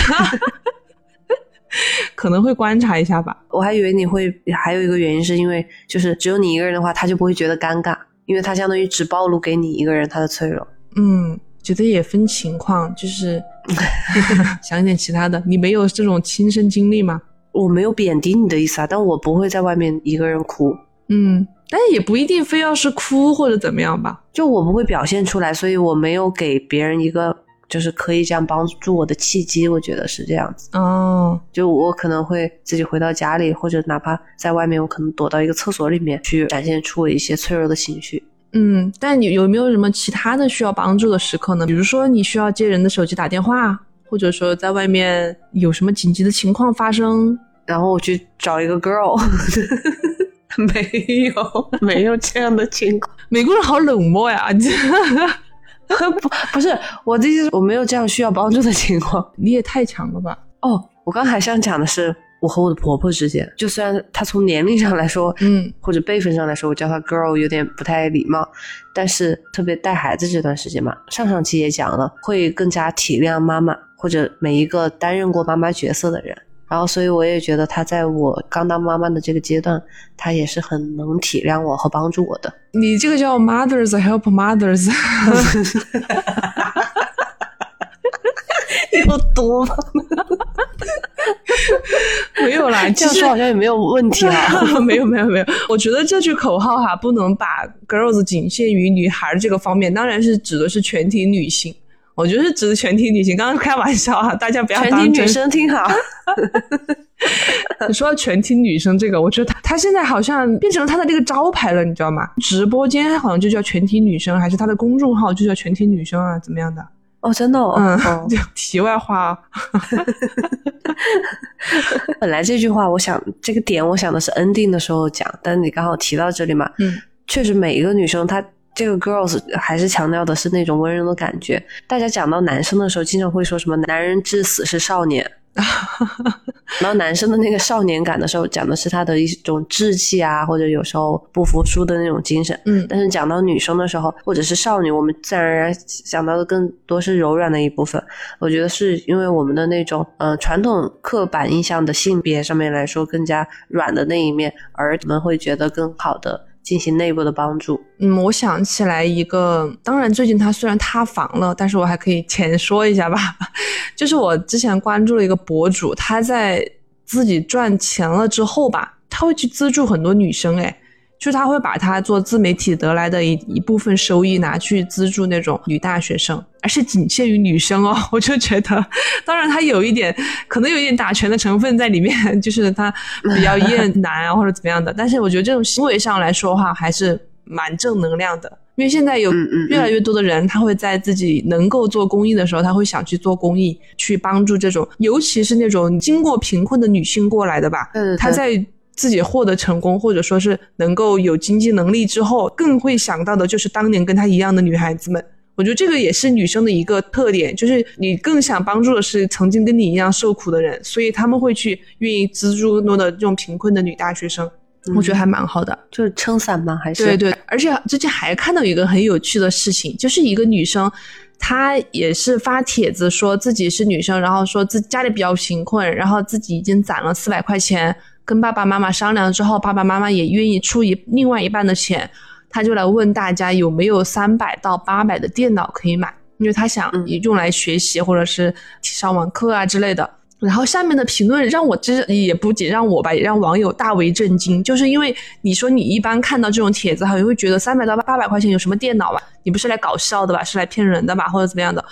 可能会观察一下吧。我还以为你会还有一个原因，是因为就是只有你一个人的话，他就不会觉得尴尬，因为他相当于只暴露给你一个人他的脆弱。嗯，觉得也分情况，就是。想点其他的，你没有这种亲身经历吗？我没有贬低你的意思啊，但我不会在外面一个人哭。嗯，但也不一定非要是哭或者怎么样吧。就我不会表现出来，所以我没有给别人一个就是可以这样帮助我的契机。我觉得是这样子。哦，就我可能会自己回到家里，或者哪怕在外面，我可能躲到一个厕所里面去展现出我一些脆弱的情绪。嗯，但你有没有什么其他的需要帮助的时刻呢？比如说你需要接人的手机打电话，或者说在外面有什么紧急的情况发生，然后我去找一个 girl。没有，没有这样的情况。美国人好冷漠呀！不，不是我的意思，我没有这样需要帮助的情况。你也太强了吧？哦，我刚还想讲的是。我和我的婆婆之间，就虽然她从年龄上来说，嗯，或者辈分上来说，我叫她 girl 有点不太礼貌，但是特别带孩子这段时间嘛，上上期也讲了，会更加体谅妈妈或者每一个担任过妈妈角色的人，然后所以我也觉得他在我刚当妈妈的这个阶段，他也是很能体谅我和帮助我的。你这个叫 mothers help mothers。有多吗？没有啦，这样说好像也没有问题啊。没有没有没有，我觉得这句口号哈，不能把 girls 仅限于女孩这个方面，当然是指的是全体女性。我觉得是指的全体女性，刚刚开玩笑啊，大家不要全体女生听好。你 说全体女生这个，我觉得她她现在好像变成了她的那个招牌了，你知道吗？直播间好像就叫全体女生，还是她的公众号就叫全体女生啊？怎么样的？哦，真的哦。嗯，就题外话。本来这句话，我想这个点，我想的是 ending 的时候讲，但是你刚好提到这里嘛。嗯，确实，每一个女生她这个 girls 还是强调的是那种温柔的感觉。大家讲到男生的时候，经常会说什么“男人至死是少年 ”。然后男生的那个少年感的时候，讲的是他的一种志气啊，或者有时候不服输的那种精神。嗯，但是讲到女生的时候，或者是少女，我们自然而然想到的更多是柔软的一部分。我觉得是因为我们的那种呃传统刻板印象的性别上面来说更加软的那一面，而我们会觉得更好的。进行内部的帮助。嗯，我想起来一个，当然最近他虽然塌房了，但是我还可以浅说一下吧。就是我之前关注了一个博主，他在自己赚钱了之后吧，他会去资助很多女生，诶就他会把他做自媒体得来的一一部分收益拿去资助那种女大学生，而且仅限于女生哦。我就觉得，当然他有一点可能有一点打拳的成分在里面，就是他比较厌男啊或者怎么样的。但是我觉得这种行为上来说的话，还是蛮正能量的。因为现在有越来越多的人，他会在自己能够做公益的时候，他会想去做公益，去帮助这种，尤其是那种经过贫困的女性过来的吧。他在。自己获得成功，或者说是能够有经济能力之后，更会想到的就是当年跟她一样的女孩子们。我觉得这个也是女生的一个特点，就是你更想帮助的是曾经跟你一样受苦的人，所以他们会去愿意资助更多的这种贫困的女大学生。我觉得还蛮好的，就是撑伞吗？还是对对。而且最近还看到一个很有趣的事情，就是一个女生，她也是发帖子说自己是女生，然后说自家里比较贫困，然后自己已经攒了四百块钱。跟爸爸妈妈商量之后，爸爸妈妈也愿意出一另外一半的钱，他就来问大家有没有三百到八百的电脑可以买，因为他想用来学习或者是上网课啊之类的。然后下面的评论让我这也不仅让我吧，也让网友大为震惊，就是因为你说你一般看到这种帖子，好像会觉得三百到八百块钱有什么电脑吧？你不是来搞笑的吧？是来骗人的吧？或者怎么样的？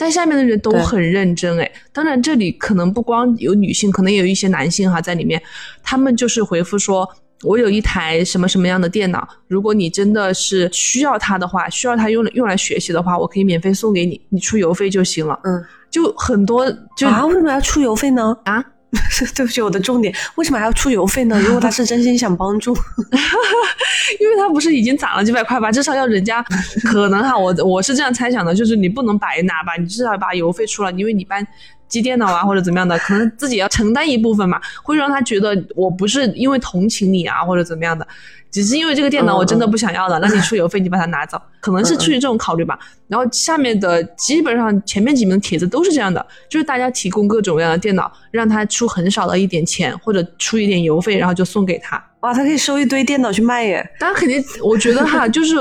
但下面的人都很认真哎，当然这里可能不光有女性，可能也有一些男性哈在里面，他们就是回复说，我有一台什么什么样的电脑，如果你真的是需要它的话，需要它用用来学习的话，我可以免费送给你，你出邮费就行了。嗯，就很多就啊，为什么要出邮费呢？啊，对不起，我的重点为什么还要出邮费呢？如果他是真心想帮助，因为他不是已经攒了几百块吧，至少要人家 可能哈，我我是这样猜想的，就是你不能白拿吧，你至少把邮费出了，因为你搬机电脑啊或者怎么样的，可能自己要承担一部分嘛，会让他觉得我不是因为同情你啊或者怎么样的，只是因为这个电脑我真的不想要了，那你出邮费你把它拿走，可能是出于这种考虑吧。然后下面的基本上前面几名的帖子都是这样的，就是大家提供各种各样的电脑，让他出很少的一点钱或者出一点邮费，然后就送给他。哇，他可以收一堆电脑去卖耶！当然肯定，我觉得哈，就是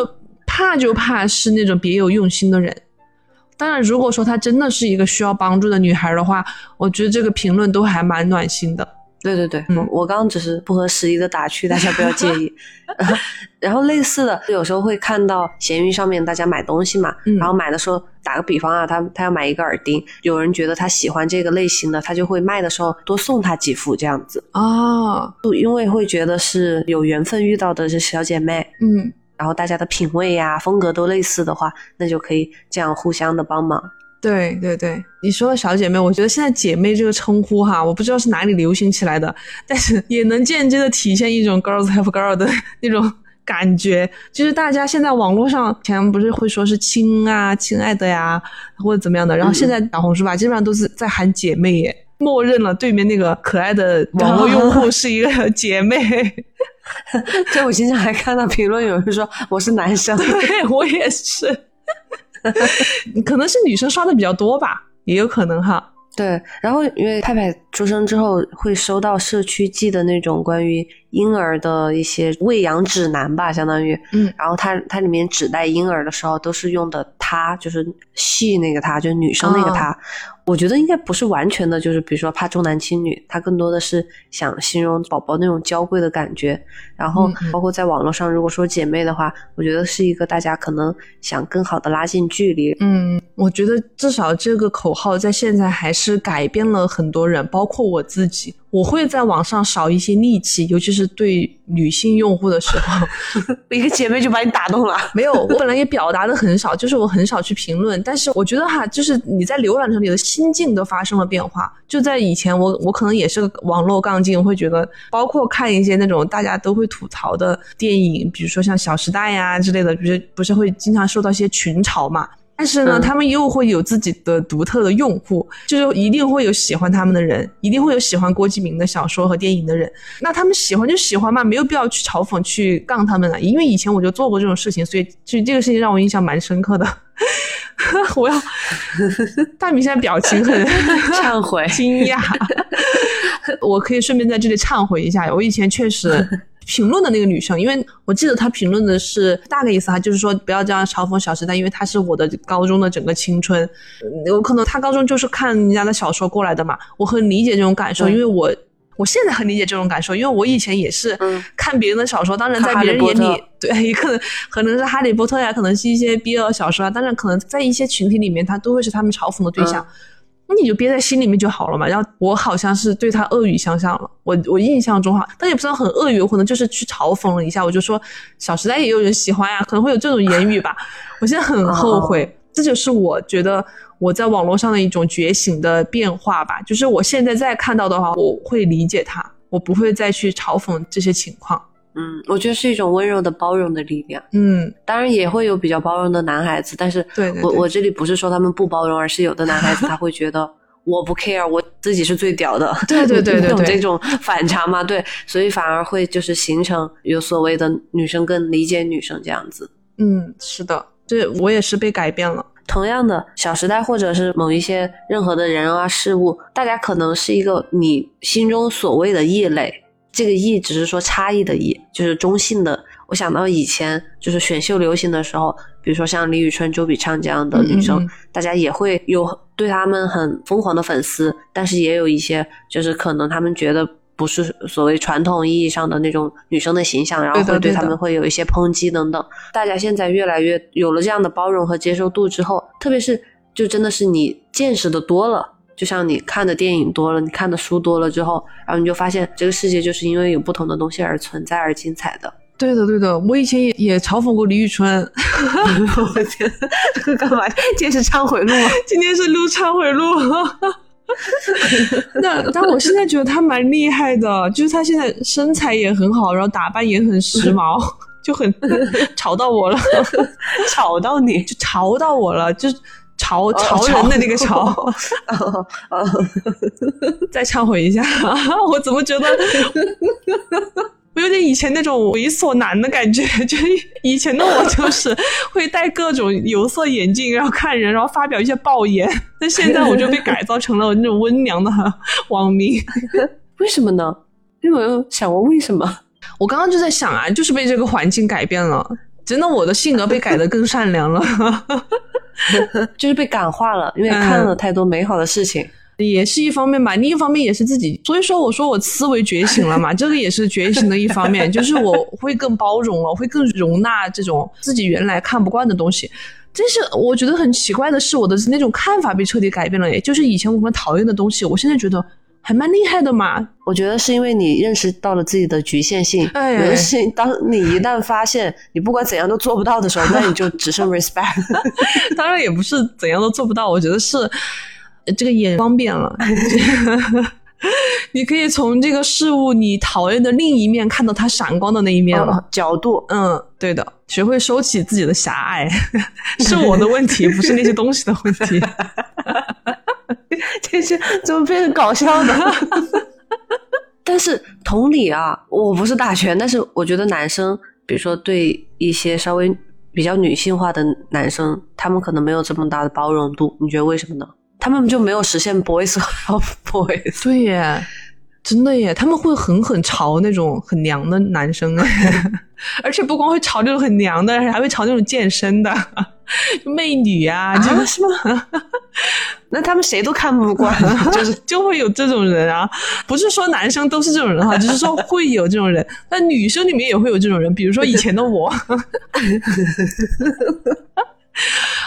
怕就怕是那种别有用心的人。当然，如果说她真的是一个需要帮助的女孩的话，我觉得这个评论都还蛮暖心的。对对对，我我刚刚只是不合时宜的打趣，大家不要介意。然后类似的，有时候会看到闲鱼上面大家买东西嘛，然后买的时候，打个比方啊，他他要买一个耳钉，有人觉得他喜欢这个类型的，他就会卖的时候多送他几副这样子。啊，因为会觉得是有缘分遇到的这小姐妹，嗯，然后大家的品味呀、风格都类似的话，那就可以这样互相的帮忙。对对对，你说的小姐妹，我觉得现在姐妹这个称呼哈，我不知道是哪里流行起来的，但是也能间接的体现一种 girls have girl 的那种感觉。就是大家现在网络上前不是会说是亲啊、亲爱的呀，或者怎么样的，然后现在小红书吧，基本上都是在喊姐妹耶，默认了对面那个可爱的网络用户是一个姐妹。在我经常还看到评论有人说我是男生，对我也是。可能是女生刷的比较多吧，也有可能哈。对，然后因为派派出生之后会收到社区寄的那种关于婴儿的一些喂养指南吧，相当于，嗯，然后它它里面指代婴儿的时候都是用的她，就是系那个她，就是女生那个她。我觉得应该不是完全的，就是比如说怕重男轻女，他更多的是想形容宝宝那种娇贵的感觉。然后包括在网络上，如果说姐妹的话，我觉得是一个大家可能想更好的拉近距离。嗯，我觉得至少这个口号在现在还是改变了很多人，包括我自己。我会在网上少一些戾气，尤其是对女性用户的时候，一个姐妹就把你打动了。没有，我本来也表达的很少，就是我很少去评论。但是我觉得哈，就是你在浏览的时候，你的心境都发生了变化。就在以前，我我可能也是个网络杠精，会觉得，包括看一些那种大家都会吐槽的电影，比如说像《小时代》呀之类的，不是不是会经常受到一些群嘲嘛。但是呢，他们又会有自己的独特的用户，就是一定会有喜欢他们的人，一定会有喜欢郭敬明的小说和电影的人。那他们喜欢就喜欢嘛，没有必要去嘲讽、去杠他们了。因为以前我就做过这种事情，所以就这个事情让我印象蛮深刻的。我要 大米现在表情很 忏悔、惊讶，我可以顺便在这里忏悔一下，我以前确实。评论的那个女生，因为我记得她评论的是大概意思哈，就是说不要这样嘲讽《小时代》，因为她是我的高中的整个青春。有可能她高中就是看人家的小说过来的嘛，我很理解这种感受，因为我我现在很理解这种感受，因为我以前也是看别人的小说，当然在别人眼里，对，可能可能是《哈利波特》呀，可能是一些 BL 小说啊，当然可能在一些群体里面，他都会是他们嘲讽的对象。那你就憋在心里面就好了嘛。然后我好像是对他恶语相向了，我我印象中哈，但也不知道很恶语，我可能就是去嘲讽了一下。我就说《小时代》也有人喜欢呀，可能会有这种言语吧。我现在很后悔，这就是我觉得我在网络上的一种觉醒的变化吧。就是我现在再看到的话，我会理解他，我不会再去嘲讽这些情况。嗯，我觉得是一种温柔的包容的力量。嗯，当然也会有比较包容的男孩子，但是我我这里不是说他们不包容，而是有的男孩子 他会觉得我不 care，我自己是最屌的。对对对对，懂这种反差嘛？对，所以反而会就是形成有所谓的女生更理解女生这样子。嗯，是的，对我也是被改变了。同样的，《小时代》或者是某一些任何的人啊事物，大家可能是一个你心中所谓的异类。这个异只是说差异的异，就是中性的。我想到以前就是选秀流行的时候，比如说像李宇春、周笔畅这样的女生，大家也会有对他们很疯狂的粉丝，但是也有一些就是可能他们觉得不是所谓传统意义上的那种女生的形象，然后会对他们会有一些抨击等等。大家现在越来越有了这样的包容和接受度之后，特别是就真的是你见识的多了。就像你看的电影多了，你看的书多了之后，然后你就发现这个世界就是因为有不同的东西而存在而精彩的。对的，对的，我以前也也嘲讽过李宇春。我天，这个干嘛？今天是忏悔录吗？今天是录忏悔录。那但我现在觉得他蛮厉害的，就是他现在身材也很好，然后打扮也很时髦，就很吵到我了，吵到你，就吵到我了，就潮潮人的那个潮。哦哦 再忏悔一下，我怎么觉得 我有点以前那种猥琐男的感觉？就以前的我就是会戴各种有色眼镜，然后看人，然后发表一些爆言。但现在我就被改造成了那种温良的网民。为什么呢？因为我有想过为什么。我刚刚就在想啊，就是被这个环境改变了。真的，我的性格被改得更善良了，就是被感化了，因为看了太多美好的事情。也是一方面吧，另一方面也是自己，所以说我说我思维觉醒了嘛，这个也是觉醒的一方面，就是我会更包容了，会更容纳这种自己原来看不惯的东西。但是我觉得很奇怪的是，我的那种看法被彻底改变了，也就是以前我们讨厌的东西，我现在觉得还蛮厉害的嘛。我觉得是因为你认识到了自己的局限性，哎有的事情，当你一旦发现你不管怎样都做不到的时候，那你就只剩 respect。当然也不是怎样都做不到，我觉得是呃这个眼光变了。你可以从这个事物你讨厌的另一面看到它闪光的那一面了。哦角度，嗯，对的，学会收起自己的狭隘，是我的问题，不是那些东西的问题。这些怎么变成搞笑的？但是同理啊，我不是大全，但是我觉得男生，比如说对一些稍微比较女性化的男生，他们可能没有这么大的包容度。你觉得为什么呢？他们就没有实现 boys of boys。对耶，真的耶，他们会狠狠嘲那种很娘的男生，而且不光会嘲这种很娘的，还会嘲那种健身的 就媚女啊，这个是吗？那他们谁都看不惯，就是就会有这种人啊，不是说男生都是这种人哈，只是说会有这种人，那女生里面也会有这种人，比如说以前的我。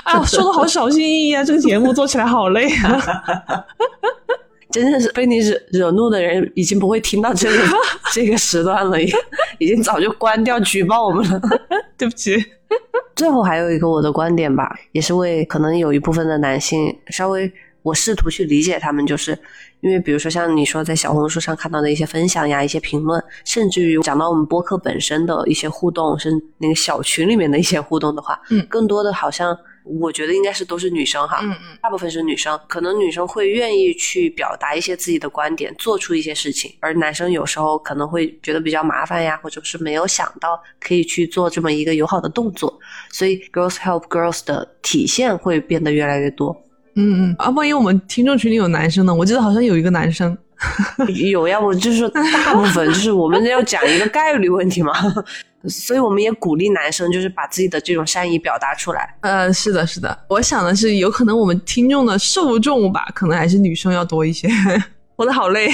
哎呀，说的好小心翼翼啊！这个节目做起来好累啊！真的是被你惹惹怒的人，已经不会听到这个 这个时段了，已已经早就关掉举报我们了。对不起。最后还有一个我的观点吧，也是为可能有一部分的男性稍微，我试图去理解他们，就是因为比如说像你说在小红书上看到的一些分享呀、一些评论，甚至于讲到我们播客本身的一些互动，是那个小群里面的一些互动的话，嗯更多的好像我觉得应该是都是女生哈，嗯嗯，大部分是女生，可能女生会愿意去表达一些自己的观点，做出一些事情，而男生有时候可能会觉得比较麻烦呀，或者是没有想到可以去做这么一个友好的动作，所以 girls help girls 的体现会变得越来越多。嗯。嗯，啊，万一我们听众群里有男生呢？我记得好像有一个男生，有呀，我就是大部分就是我们要讲一个概率问题嘛，所以我们也鼓励男生就是把自己的这种善意表达出来。呃，是的，是的，我想的是，有可能我们听众的受众吧，可能还是女生要多一些。活得好累，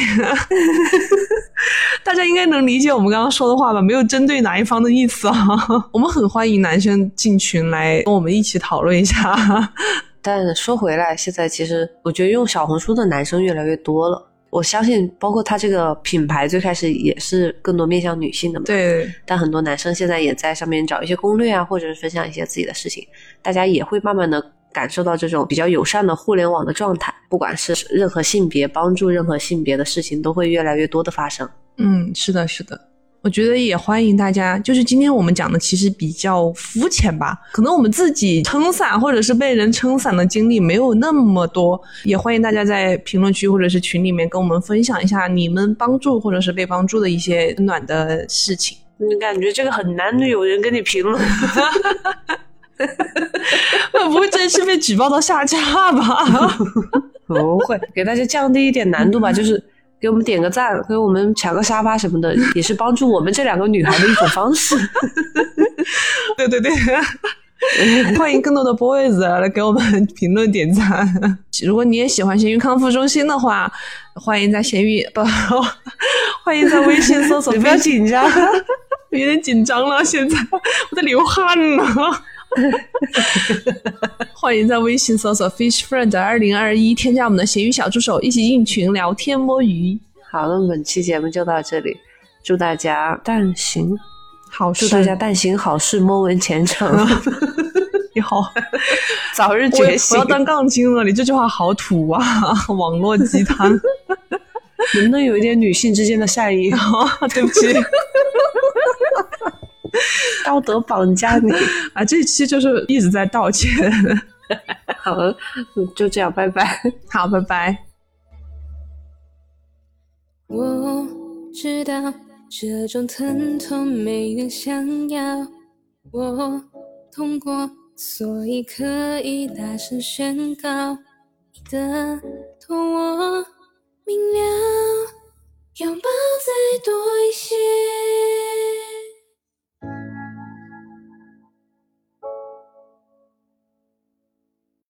大家应该能理解我们刚刚说的话吧？没有针对哪一方的意思啊。我们很欢迎男生进群来跟我们一起讨论一下。但说回来，现在其实我觉得用小红书的男生越来越多了。我相信，包括他这个品牌最开始也是更多面向女性的嘛。。对，但很多男生现在也在上面找一些攻略啊，或者是分享一些自己的事情，大家也会慢慢的感受到这种比较友善的互联网的状态。不管是任何性别帮助任何性别的事情，都会越来越多的发生。嗯，是的，是的。我觉得也欢迎大家，就是今天我们讲的其实比较肤浅吧，可能我们自己撑伞或者是被人撑伞的经历没有那么多，也欢迎大家在评论区或者是群里面跟我们分享一下你们帮助或者是被帮助的一些温暖的事情。你感觉这个很难有人跟你评论？会不会真是被举报到下架吧？不会，给大家降低一点难度吧，就是给我们点个赞，给我们抢个沙发什么的，也是帮助我们这两个女孩的一种方式。对 对对，欢迎更多的 boys 来给我们评论点赞。如果你也喜欢咸鱼康复中心的话，欢迎在咸鱼不，欢迎在微信搜索。你不要紧张，有点紧张了，现在我在流汗呢。欢迎在微信搜索 Fish Friend 二零二一，添加我们的咸鱼小助手，一起进群聊天摸鱼。好，那本期节目就到这里，祝大家但行好事，祝大家但行好事，摸纹前程。你好，早日觉醒我要。当杠精了，你这句话好土啊，网络鸡汤。能不能有一点女性之间的善意？对不起 道德绑架你。啊，这一期就是一直在道歉。好了，就这样，拜拜。好，拜拜。我知道这种疼痛没人想要，我痛过，所以可以大声宣告，你的痛我明了，拥抱再多